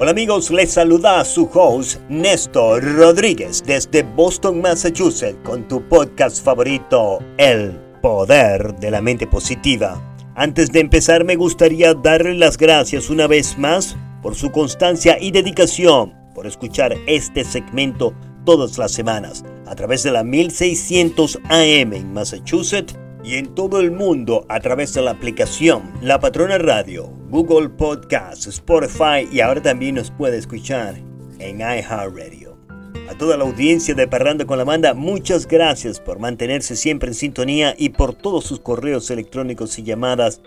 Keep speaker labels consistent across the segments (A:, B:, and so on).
A: Hola amigos, les saluda su host Néstor Rodríguez desde Boston, Massachusetts con tu podcast favorito, El Poder de la Mente Positiva. Antes de empezar me gustaría darle las gracias una vez más por su constancia y dedicación, por escuchar este segmento todas las semanas a través de la 1600 AM en Massachusetts y en todo el mundo a través de la aplicación La Patrona Radio, Google Podcasts, Spotify y ahora también nos puede escuchar en iHeartRadio. A toda la audiencia de Parrando con la Banda, muchas gracias por mantenerse siempre en sintonía y por todos sus correos electrónicos y llamadas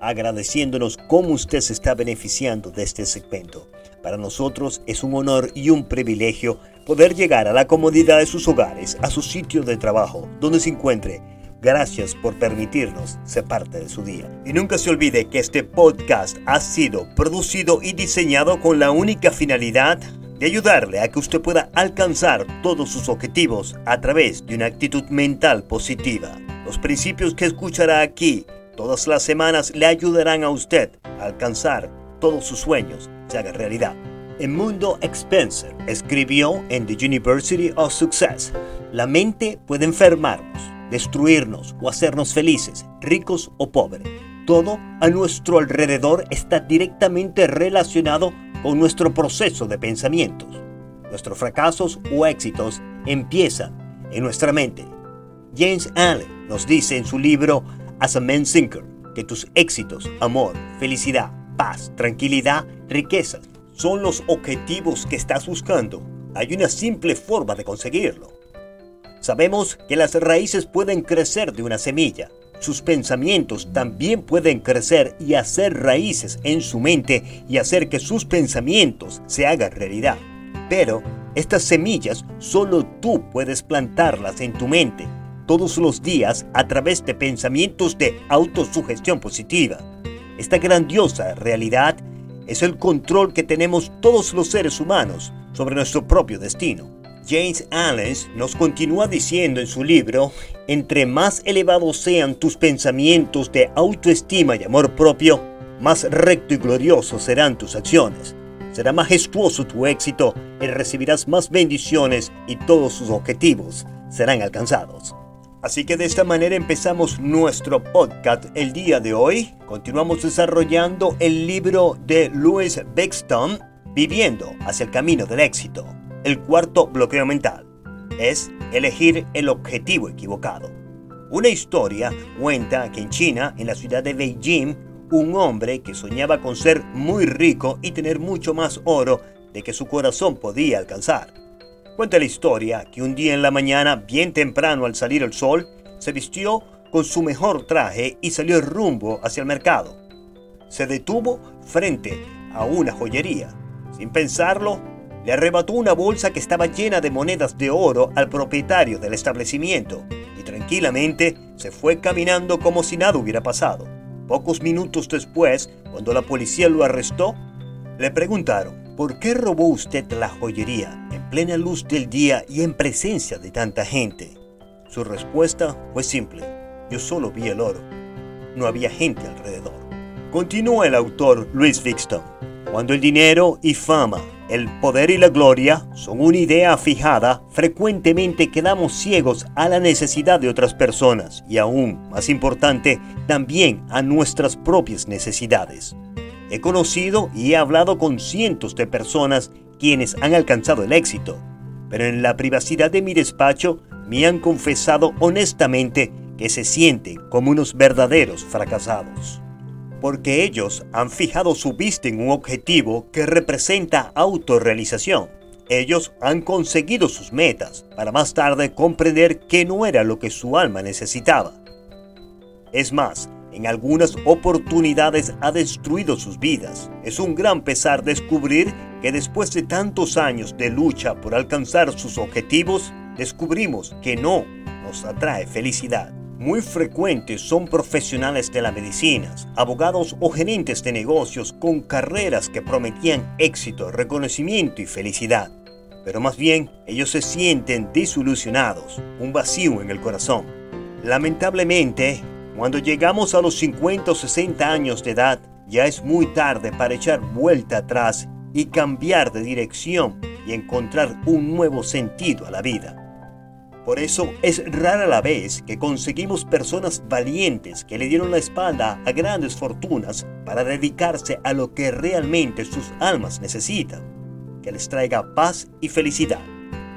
A: agradeciéndonos cómo usted se está beneficiando de este segmento. Para nosotros es un honor y un privilegio poder llegar a la comodidad de sus hogares, a su sitio de trabajo, donde se encuentre Gracias por permitirnos ser parte de su día. Y nunca se olvide que este podcast ha sido producido y diseñado con la única finalidad de ayudarle a que usted pueda alcanzar todos sus objetivos a través de una actitud mental positiva. Los principios que escuchará aquí todas las semanas le ayudarán a usted a alcanzar todos sus sueños se hagan realidad. El mundo Spencer escribió en The University of Success, la mente puede enfermarnos destruirnos o hacernos felices, ricos o pobres. Todo a nuestro alrededor está directamente relacionado con nuestro proceso de pensamientos. Nuestros fracasos o éxitos empiezan en nuestra mente. James Allen nos dice en su libro As a Man Thinker que tus éxitos, amor, felicidad, paz, tranquilidad, riquezas son los objetivos que estás buscando. Hay una simple forma de conseguirlo Sabemos que las raíces pueden crecer de una semilla. Sus pensamientos también pueden crecer y hacer raíces en su mente y hacer que sus pensamientos se hagan realidad. Pero estas semillas solo tú puedes plantarlas en tu mente todos los días a través de pensamientos de autosugestión positiva. Esta grandiosa realidad es el control que tenemos todos los seres humanos sobre nuestro propio destino. James Allen nos continúa diciendo en su libro, entre más elevados sean tus pensamientos de autoestima y amor propio, más recto y glorioso serán tus acciones. Será majestuoso tu éxito y recibirás más bendiciones y todos sus objetivos serán alcanzados. Así que de esta manera empezamos nuestro podcast el día de hoy. Continuamos desarrollando el libro de Louis Beckstone, Viviendo hacia el camino del éxito. El cuarto bloqueo mental es elegir el objetivo equivocado. Una historia cuenta que en China, en la ciudad de Beijing, un hombre que soñaba con ser muy rico y tener mucho más oro de que su corazón podía alcanzar. Cuenta la historia que un día en la mañana, bien temprano al salir el sol, se vistió con su mejor traje y salió rumbo hacia el mercado. Se detuvo frente a una joyería. Sin pensarlo, le arrebató una bolsa que estaba llena de monedas de oro al propietario del establecimiento y tranquilamente se fue caminando como si nada hubiera pasado. Pocos minutos después, cuando la policía lo arrestó, le preguntaron, ¿por qué robó usted la joyería en plena luz del día y en presencia de tanta gente? Su respuesta fue simple, yo solo vi el oro, no había gente alrededor. Continúa el autor Louis Vixton, cuando el dinero y fama el poder y la gloria son una idea fijada, frecuentemente quedamos ciegos a la necesidad de otras personas y aún más importante, también a nuestras propias necesidades. He conocido y he hablado con cientos de personas quienes han alcanzado el éxito, pero en la privacidad de mi despacho me han confesado honestamente que se sienten como unos verdaderos fracasados porque ellos han fijado su vista en un objetivo que representa autorrealización. Ellos han conseguido sus metas para más tarde comprender que no era lo que su alma necesitaba. Es más, en algunas oportunidades ha destruido sus vidas. Es un gran pesar descubrir que después de tantos años de lucha por alcanzar sus objetivos, descubrimos que no nos atrae felicidad muy frecuentes son profesionales de la medicina, abogados o gerentes de negocios con carreras que prometían éxito, reconocimiento y felicidad. Pero más bien, ellos se sienten desilusionados, un vacío en el corazón. Lamentablemente, cuando llegamos a los 50 o 60 años de edad, ya es muy tarde para echar vuelta atrás y cambiar de dirección y encontrar un nuevo sentido a la vida. Por eso es rara la vez que conseguimos personas valientes que le dieron la espalda a grandes fortunas para dedicarse a lo que realmente sus almas necesitan, que les traiga paz y felicidad.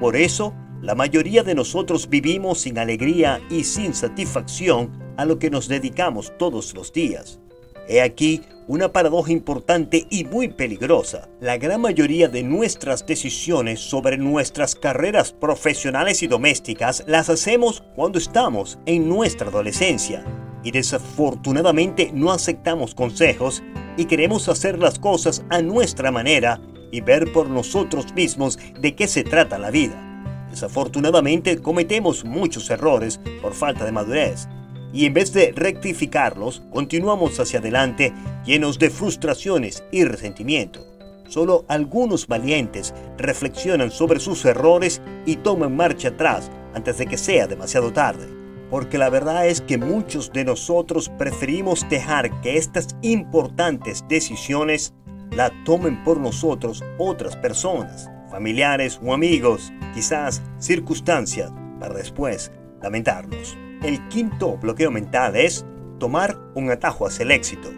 A: Por eso, la mayoría de nosotros vivimos sin alegría y sin satisfacción a lo que nos dedicamos todos los días. He aquí una paradoja importante y muy peligrosa. La gran mayoría de nuestras decisiones sobre nuestras carreras profesionales y domésticas las hacemos cuando estamos en nuestra adolescencia y desafortunadamente no aceptamos consejos y queremos hacer las cosas a nuestra manera y ver por nosotros mismos de qué se trata la vida. Desafortunadamente cometemos muchos errores por falta de madurez y en vez de rectificarlos, continuamos hacia adelante llenos de frustraciones y resentimiento. Solo algunos valientes reflexionan sobre sus errores y toman marcha atrás antes de que sea demasiado tarde. Porque la verdad es que muchos de nosotros preferimos dejar que estas importantes decisiones la tomen por nosotros otras personas, familiares o amigos, quizás circunstancias, para después lamentarnos. El quinto bloqueo mental es tomar un atajo hacia el éxito.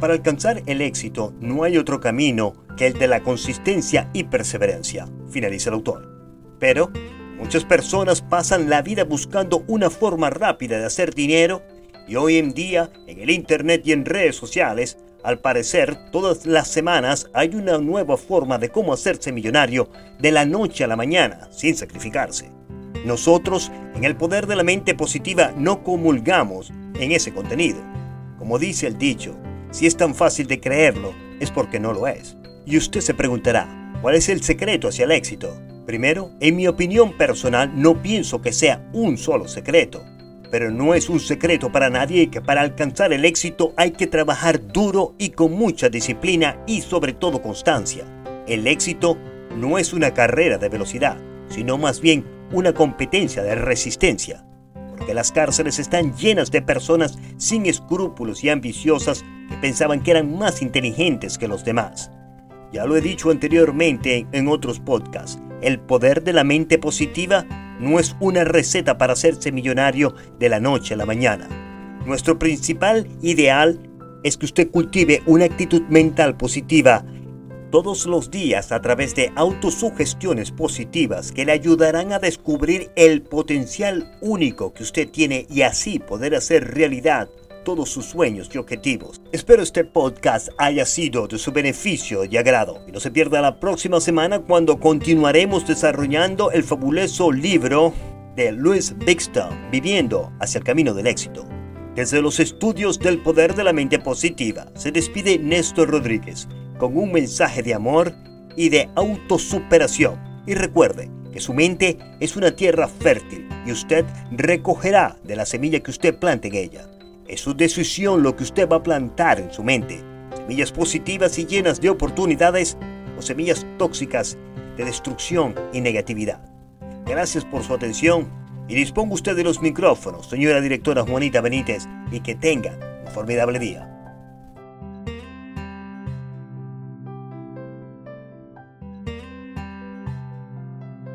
A: Para alcanzar el éxito no hay otro camino que el de la consistencia y perseverancia, finaliza el autor. Pero muchas personas pasan la vida buscando una forma rápida de hacer dinero y hoy en día en el Internet y en redes sociales, al parecer todas las semanas hay una nueva forma de cómo hacerse millonario de la noche a la mañana sin sacrificarse. Nosotros, en el poder de la mente positiva, no comulgamos en ese contenido. Como dice el dicho, si es tan fácil de creerlo, es porque no lo es. Y usted se preguntará, ¿cuál es el secreto hacia el éxito? Primero, en mi opinión personal, no pienso que sea un solo secreto. Pero no es un secreto para nadie que para alcanzar el éxito hay que trabajar duro y con mucha disciplina y sobre todo constancia. El éxito no es una carrera de velocidad, sino más bien una competencia de resistencia, porque las cárceles están llenas de personas sin escrúpulos y ambiciosas que pensaban que eran más inteligentes que los demás. Ya lo he dicho anteriormente en otros podcasts, el poder de la mente positiva no es una receta para hacerse millonario de la noche a la mañana. Nuestro principal ideal es que usted cultive una actitud mental positiva todos los días a través de autosugestiones positivas que le ayudarán a descubrir el potencial único que usted tiene y así poder hacer realidad todos sus sueños y objetivos. Espero este podcast haya sido de su beneficio y agrado. Y no se pierda la próxima semana cuando continuaremos desarrollando el fabuloso libro de Louis Bixton, Viviendo hacia el Camino del Éxito. Desde los estudios del poder de la mente positiva, se despide Néstor Rodríguez con un mensaje de amor y de autosuperación. Y recuerde que su mente es una tierra fértil y usted recogerá de la semilla que usted plante en ella. Es su decisión lo que usted va a plantar en su mente. Semillas positivas y llenas de oportunidades o semillas tóxicas de destrucción y negatividad. Gracias por su atención y disponga usted de los micrófonos, señora directora Juanita Benítez, y que tenga un formidable día.